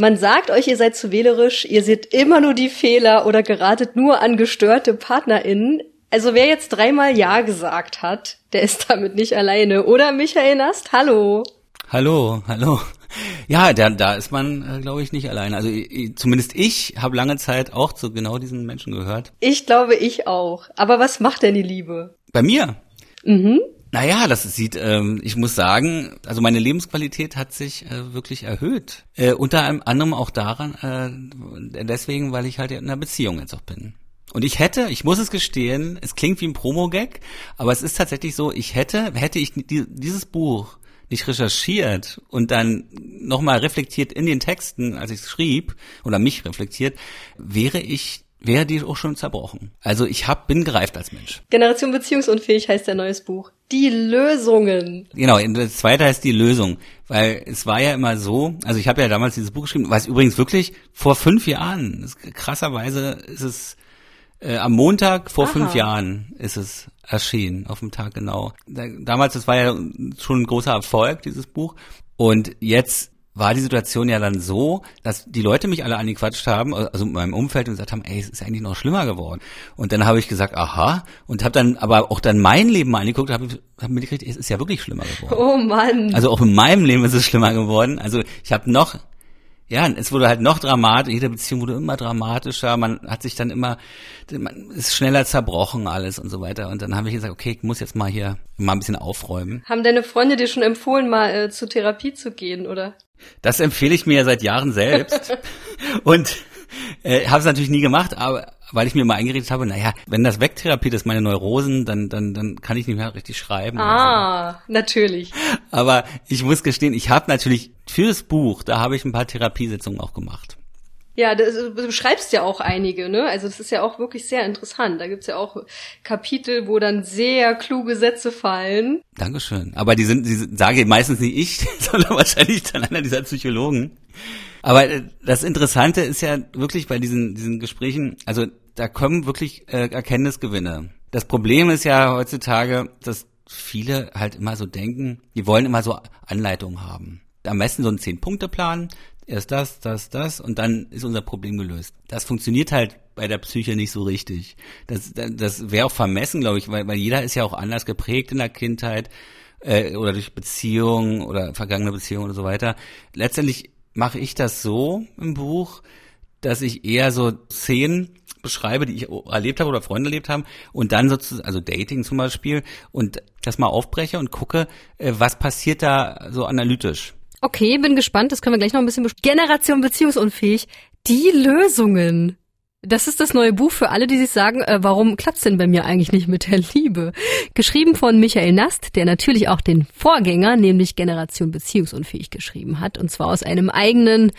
Man sagt euch, ihr seid zu wählerisch, ihr seht immer nur die Fehler oder geratet nur an gestörte PartnerInnen. Also wer jetzt dreimal Ja gesagt hat, der ist damit nicht alleine. Oder Michael Nast? Hallo. Hallo, hallo. Ja, da, da ist man, äh, glaube ich, nicht alleine. Also zumindest ich habe lange Zeit auch zu genau diesen Menschen gehört. Ich glaube, ich auch. Aber was macht denn die Liebe? Bei mir? Mhm. Naja, das sieht, ähm, ich muss sagen, also meine Lebensqualität hat sich äh, wirklich erhöht. Äh, unter anderem auch daran, äh, deswegen, weil ich halt in einer Beziehung jetzt auch bin. Und ich hätte, ich muss es gestehen, es klingt wie ein Promo-Gag, aber es ist tatsächlich so, ich hätte, hätte ich dieses Buch nicht recherchiert und dann nochmal reflektiert in den Texten, als ich es schrieb, oder mich reflektiert, wäre ich wäre die auch schon zerbrochen. Also ich hab, bin gereift als Mensch. Generation Beziehungsunfähig heißt der neues Buch. Die Lösungen. Genau, das zweite heißt die Lösung. Weil es war ja immer so, also ich habe ja damals dieses Buch geschrieben, was übrigens wirklich vor fünf Jahren, krasserweise ist es äh, am Montag vor Aha. fünf Jahren ist es erschienen, auf dem Tag genau. damals, das war ja schon ein großer Erfolg, dieses Buch. Und jetzt war die Situation ja dann so, dass die Leute mich alle angequatscht haben, also in meinem Umfeld und gesagt haben, ey, es ist eigentlich noch schlimmer geworden. Und dann habe ich gesagt, aha, und habe dann aber auch dann mein Leben mal angeguckt, habe hab mir gekriegt, es ist ja wirklich schlimmer geworden. Oh Mann. Also auch in meinem Leben ist es schlimmer geworden. Also ich habe noch ja, es wurde halt noch dramatisch, jede Beziehung wurde immer dramatischer, man hat sich dann immer, man ist schneller zerbrochen alles und so weiter. Und dann habe ich gesagt, okay, ich muss jetzt mal hier mal ein bisschen aufräumen. Haben deine Freunde dir schon empfohlen, mal äh, zur Therapie zu gehen, oder? Das empfehle ich mir ja seit Jahren selbst. und äh, habe es natürlich nie gemacht, aber weil ich mir mal eingeredet habe, naja, wenn das wegtherapiert ist, meine Neurosen, dann, dann, dann kann ich nicht mehr richtig schreiben. Ah, so. natürlich. Aber ich muss gestehen, ich habe natürlich fürs Buch, da habe ich ein paar Therapiesitzungen auch gemacht. Ja, das, du schreibst ja auch einige, ne? Also das ist ja auch wirklich sehr interessant. Da gibt's ja auch Kapitel, wo dann sehr kluge Sätze fallen. Dankeschön. Aber die sind, die sage meistens nicht ich, sondern wahrscheinlich dann einer dieser Psychologen. Aber äh, das Interessante ist ja wirklich bei diesen, diesen Gesprächen, also da kommen wirklich äh, Erkenntnisgewinne. Das Problem ist ja heutzutage, dass viele halt immer so denken, die wollen immer so Anleitungen haben. Am besten so einen Zehn-Punkte-Plan, erst das, das, das und dann ist unser Problem gelöst. Das funktioniert halt bei der Psyche nicht so richtig. Das, das, wäre auch vermessen, glaube ich, weil, weil jeder ist ja auch anders geprägt in der Kindheit äh, oder durch Beziehungen oder vergangene Beziehungen und so weiter. Letztendlich mache ich das so im Buch, dass ich eher so Szenen beschreibe, die ich erlebt habe oder Freunde erlebt haben und dann sozusagen, also Dating zum Beispiel und das mal aufbreche und gucke, äh, was passiert da so analytisch. Okay, bin gespannt, das können wir gleich noch ein bisschen Generation beziehungsunfähig. Die Lösungen. Das ist das neue Buch für alle, die sich sagen, äh, warum klappt's denn bei mir eigentlich nicht mit der Liebe? Geschrieben von Michael Nast, der natürlich auch den Vorgänger, nämlich Generation Beziehungsunfähig geschrieben hat, und zwar aus einem eigenen,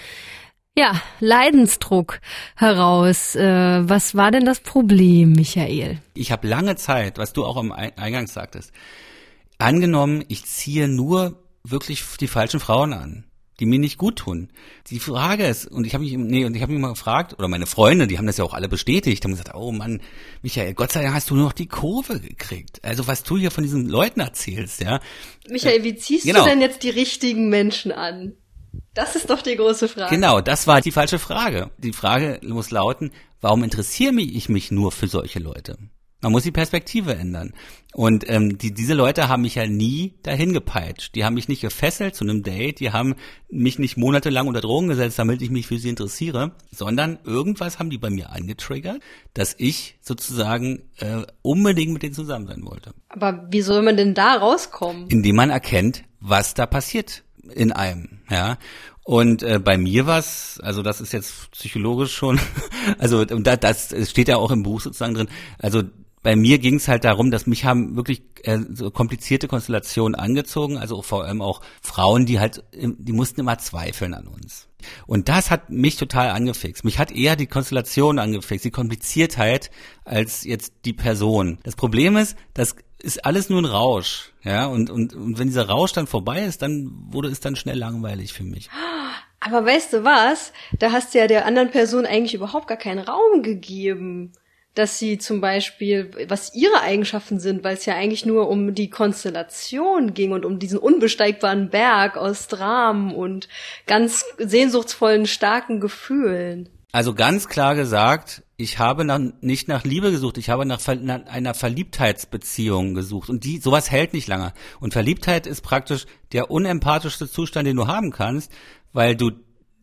ja, Leidensdruck heraus. Äh, was war denn das Problem, Michael? Ich habe lange Zeit, was du auch am Eingang sagtest, angenommen, ich ziehe nur wirklich die falschen Frauen an die mir nicht gut tun. Die Frage ist, und ich habe mich, nee, und ich habe mich mal gefragt, oder meine Freunde, die haben das ja auch alle bestätigt, haben gesagt, oh Mann, Michael, Gott sei Dank hast du nur noch die Kurve gekriegt. Also was du hier von diesen Leuten erzählst, ja. Michael, wie ziehst genau. du denn jetzt die richtigen Menschen an? Das ist doch die große Frage. Genau, das war die falsche Frage. Die Frage muss lauten, warum interessiere ich mich nur für solche Leute? Man muss die Perspektive ändern. Und ähm, die, diese Leute haben mich ja nie dahin gepeitscht. Die haben mich nicht gefesselt zu einem Date, die haben mich nicht monatelang unter Drogen gesetzt, damit ich mich für sie interessiere, sondern irgendwas haben die bei mir angetriggert, dass ich sozusagen äh, unbedingt mit denen zusammen sein wollte. Aber wie soll man denn da rauskommen? Indem man erkennt, was da passiert in einem, ja. Und äh, bei mir war's, also das ist jetzt psychologisch schon, also und da, das steht ja auch im Buch sozusagen drin. Also bei mir ging es halt darum, dass mich haben wirklich äh, so komplizierte Konstellationen angezogen, also vor allem auch Frauen, die halt, die mussten immer zweifeln an uns. Und das hat mich total angefixt. Mich hat eher die Konstellation angefixt, die Kompliziertheit als jetzt die Person. Das Problem ist, das ist alles nur ein Rausch, ja, und, und, und wenn dieser Rausch dann vorbei ist, dann wurde es dann schnell langweilig für mich. Aber weißt du was? Da hast du ja der anderen Person eigentlich überhaupt gar keinen Raum gegeben. Dass sie zum Beispiel, was ihre Eigenschaften sind, weil es ja eigentlich nur um die Konstellation ging und um diesen unbesteigbaren Berg aus Dramen und ganz sehnsuchtsvollen, starken Gefühlen. Also ganz klar gesagt, ich habe nach, nicht nach Liebe gesucht, ich habe nach, nach, einer Verliebtheitsbeziehung gesucht. Und die, sowas hält nicht lange. Und Verliebtheit ist praktisch der unempathischste Zustand, den du haben kannst, weil du,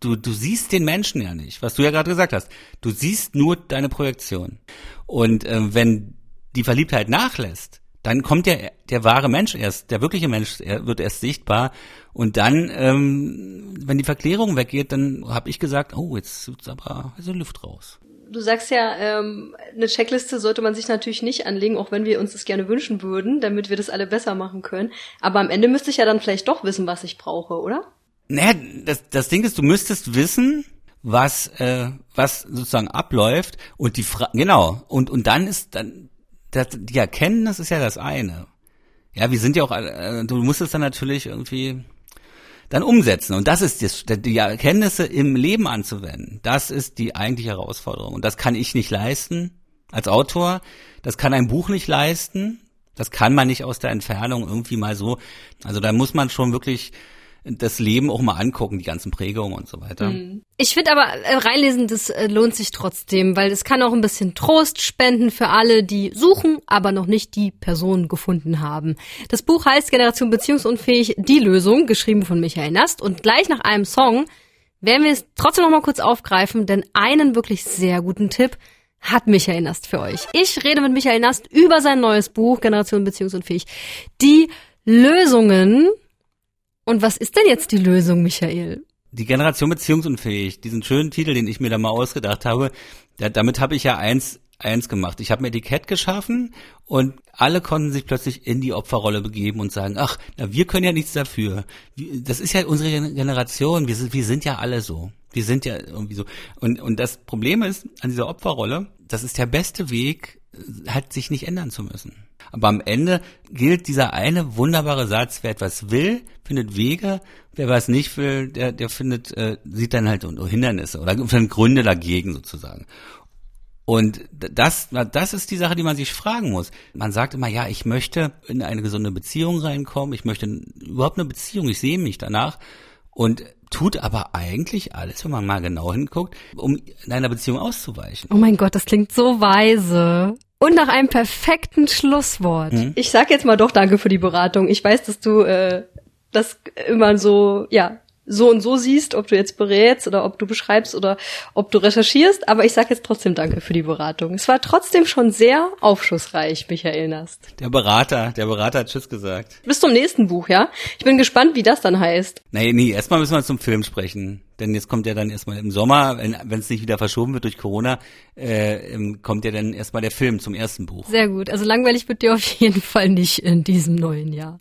du, du siehst den Menschen ja nicht, was du ja gerade gesagt hast. Du siehst nur deine Projektion. Und äh, wenn die Verliebtheit nachlässt, dann kommt der, der wahre Mensch erst, der wirkliche Mensch wird erst sichtbar. Und dann, ähm, wenn die Verklärung weggeht, dann habe ich gesagt, oh, jetzt ist aber also Luft raus. Du sagst ja, ähm, eine Checkliste sollte man sich natürlich nicht anlegen, auch wenn wir uns das gerne wünschen würden, damit wir das alle besser machen können. Aber am Ende müsste ich ja dann vielleicht doch wissen, was ich brauche, oder? Naja, das, das Ding ist, du müsstest wissen, was äh, was sozusagen abläuft und die Fra genau und und dann ist dann das, die Erkenntnis ist ja das eine. Ja, wir sind ja auch, äh, du musst es dann natürlich irgendwie dann umsetzen. Und das ist das, die Erkenntnisse im Leben anzuwenden. Das ist die eigentliche Herausforderung. Und das kann ich nicht leisten als Autor. Das kann ein Buch nicht leisten. Das kann man nicht aus der Entfernung irgendwie mal so. Also da muss man schon wirklich das Leben auch mal angucken, die ganzen Prägungen und so weiter. Hm. Ich finde aber, äh, reinlesen, das äh, lohnt sich trotzdem, weil es kann auch ein bisschen Trost spenden für alle, die suchen, aber noch nicht die Person gefunden haben. Das Buch heißt Generation Beziehungsunfähig, die Lösung, geschrieben von Michael Nast. Und gleich nach einem Song werden wir es trotzdem noch mal kurz aufgreifen, denn einen wirklich sehr guten Tipp hat Michael Nast für euch. Ich rede mit Michael Nast über sein neues Buch Generation Beziehungsunfähig. Die Lösungen und was ist denn jetzt die Lösung, Michael? Die Generation beziehungsunfähig, diesen schönen Titel, den ich mir da mal ausgedacht habe, da, damit habe ich ja eins eins gemacht. Ich habe mir Etikett geschaffen und alle konnten sich plötzlich in die Opferrolle begeben und sagen, ach, na, wir können ja nichts dafür. Das ist ja unsere Generation, wir sind, wir sind ja alle so. Wir sind ja irgendwie so. Und, und das Problem ist an dieser Opferrolle, das ist der beste Weg, halt sich nicht ändern zu müssen. Aber am Ende gilt dieser eine wunderbare Satz, wer etwas will, findet Wege, wer was nicht will, der, der findet, äh, sieht dann halt Hindernisse oder findet Gründe dagegen sozusagen. Und das, das ist die Sache, die man sich fragen muss. Man sagt immer, ja, ich möchte in eine gesunde Beziehung reinkommen, ich möchte überhaupt eine Beziehung, ich sehe mich danach und tut aber eigentlich alles, wenn man mal genau hinguckt, um in einer Beziehung auszuweichen. Oh mein Gott, das klingt so weise. Und nach einem perfekten Schlusswort. Hm? Ich sag jetzt mal doch danke für die Beratung. Ich weiß, dass du äh, das immer so, ja, so und so siehst, ob du jetzt berätst oder ob du beschreibst oder ob du recherchierst. Aber ich sage jetzt trotzdem Danke für die Beratung. Es war trotzdem schon sehr aufschlussreich, Michael Nast. Der Berater, der Berater hat Tschüss gesagt. Bis zum nächsten Buch, ja? Ich bin gespannt, wie das dann heißt. Nee, nee, erstmal müssen wir zum Film sprechen. Denn jetzt kommt ja dann erstmal im Sommer, wenn es nicht wieder verschoben wird durch Corona, äh, kommt ja dann erstmal der Film zum ersten Buch. Sehr gut. Also langweilig wird dir auf jeden Fall nicht in diesem neuen Jahr.